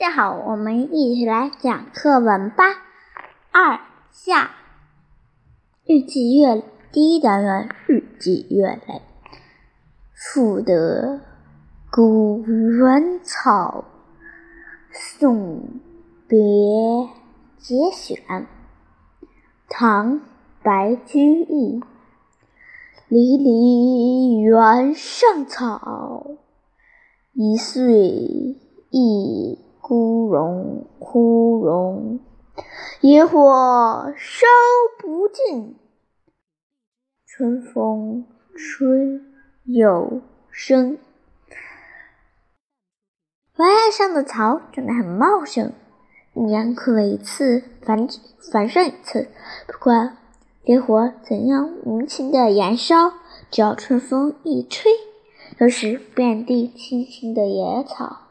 大家好，我们一起来讲课文吧。二下日积月第一单元日积月累。赋得古原草，送别节选。唐白居易。离离原上草，一岁一。枯荣枯荣，野火烧不尽，春风吹又生。原野上的草长得很茂盛，一年枯一次，繁繁盛一次。不管烈火怎样无情的燃烧，只要春风一吹，都是遍地青青的野草。